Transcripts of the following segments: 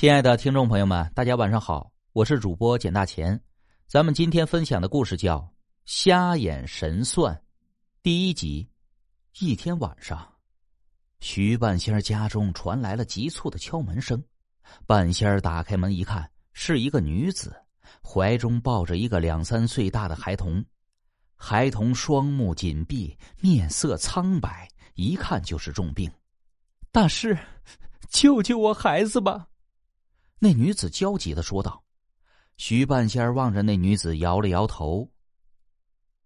亲爱的听众朋友们，大家晚上好，我是主播简大钱。咱们今天分享的故事叫《瞎眼神算》第一集。一天晚上，徐半仙家中传来了急促的敲门声。半仙打开门一看，是一个女子，怀中抱着一个两三岁大的孩童。孩童双目紧闭，面色苍白，一看就是重病。大师，救救我孩子吧！那女子焦急的说道。徐半仙望着那女子，摇了摇头：“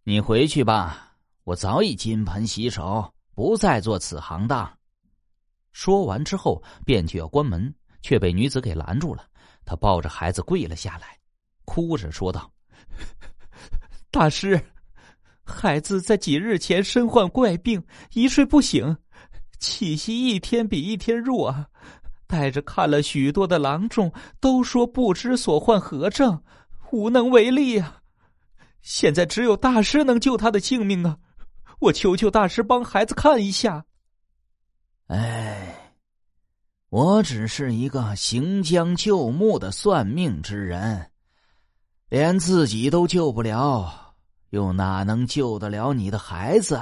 你回去吧，我早已金盆洗手，不再做此行当。”说完之后，便就要关门，却被女子给拦住了。他抱着孩子跪了下来，哭着说道：“ 大师，孩子在几日前身患怪病，一睡不醒，气息一天比一天弱。”带着看了许多的郎中，都说不知所患何症，无能为力啊！现在只有大师能救他的性命啊！我求求大师帮孩子看一下。哎，我只是一个行将就木的算命之人，连自己都救不了，又哪能救得了你的孩子？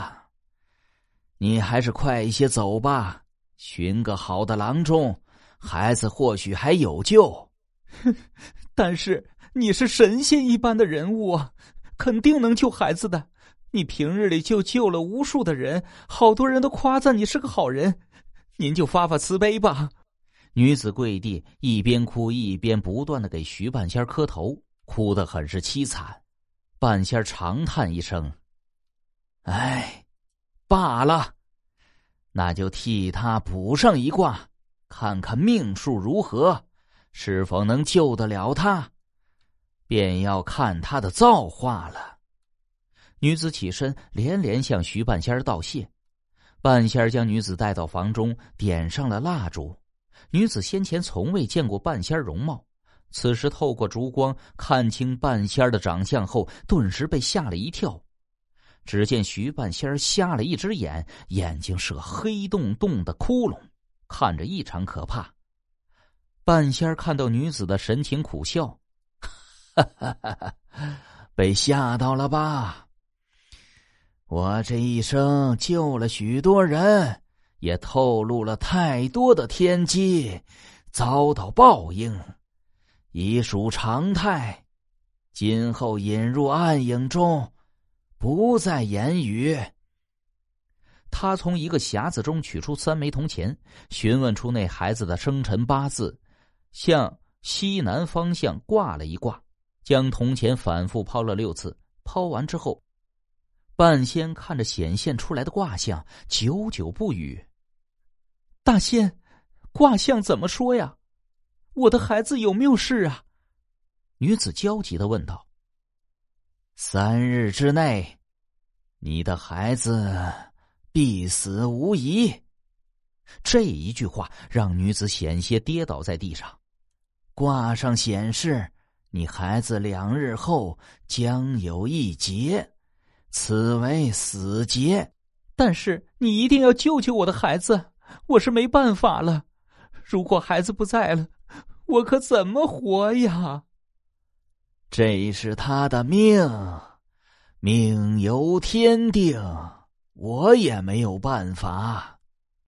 你还是快一些走吧，寻个好的郎中。孩子或许还有救，但是你是神仙一般的人物啊，肯定能救孩子的。你平日里就救了无数的人，好多人都夸赞你是个好人，您就发发慈悲吧。女子跪地，一边哭一边不断的给徐半仙磕头，哭得很是凄惨。半仙长叹一声：“哎，罢了，那就替他补上一卦。”看看命数如何，是否能救得了他，便要看他的造化了。女子起身，连连向徐半仙道谢。半仙将女子带到房中，点上了蜡烛。女子先前从未见过半仙容貌，此时透过烛光看清半仙的长相后，顿时被吓了一跳。只见徐半仙瞎了一只眼，眼睛是个黑洞洞的窟窿。看着异常可怕，半仙儿看到女子的神情苦笑，哈哈哈哈被吓到了吧？我这一生救了许多人，也透露了太多的天机，遭到报应，已属常态。今后引入暗影中，不再言语。他从一个匣子中取出三枚铜钱，询问出那孩子的生辰八字，向西南方向挂了一卦，将铜钱反复抛了六次。抛完之后，半仙看着显现出来的卦象，久久不语。大仙，卦象怎么说呀？我的孩子有没有事啊？女子焦急的问道。三日之内，你的孩子。必死无疑。这一句话让女子险些跌倒在地上。卦上显示，你孩子两日后将有一劫，此为死劫。但是你一定要救救我的孩子，我是没办法了。如果孩子不在了，我可怎么活呀？这是他的命，命由天定。我也没有办法。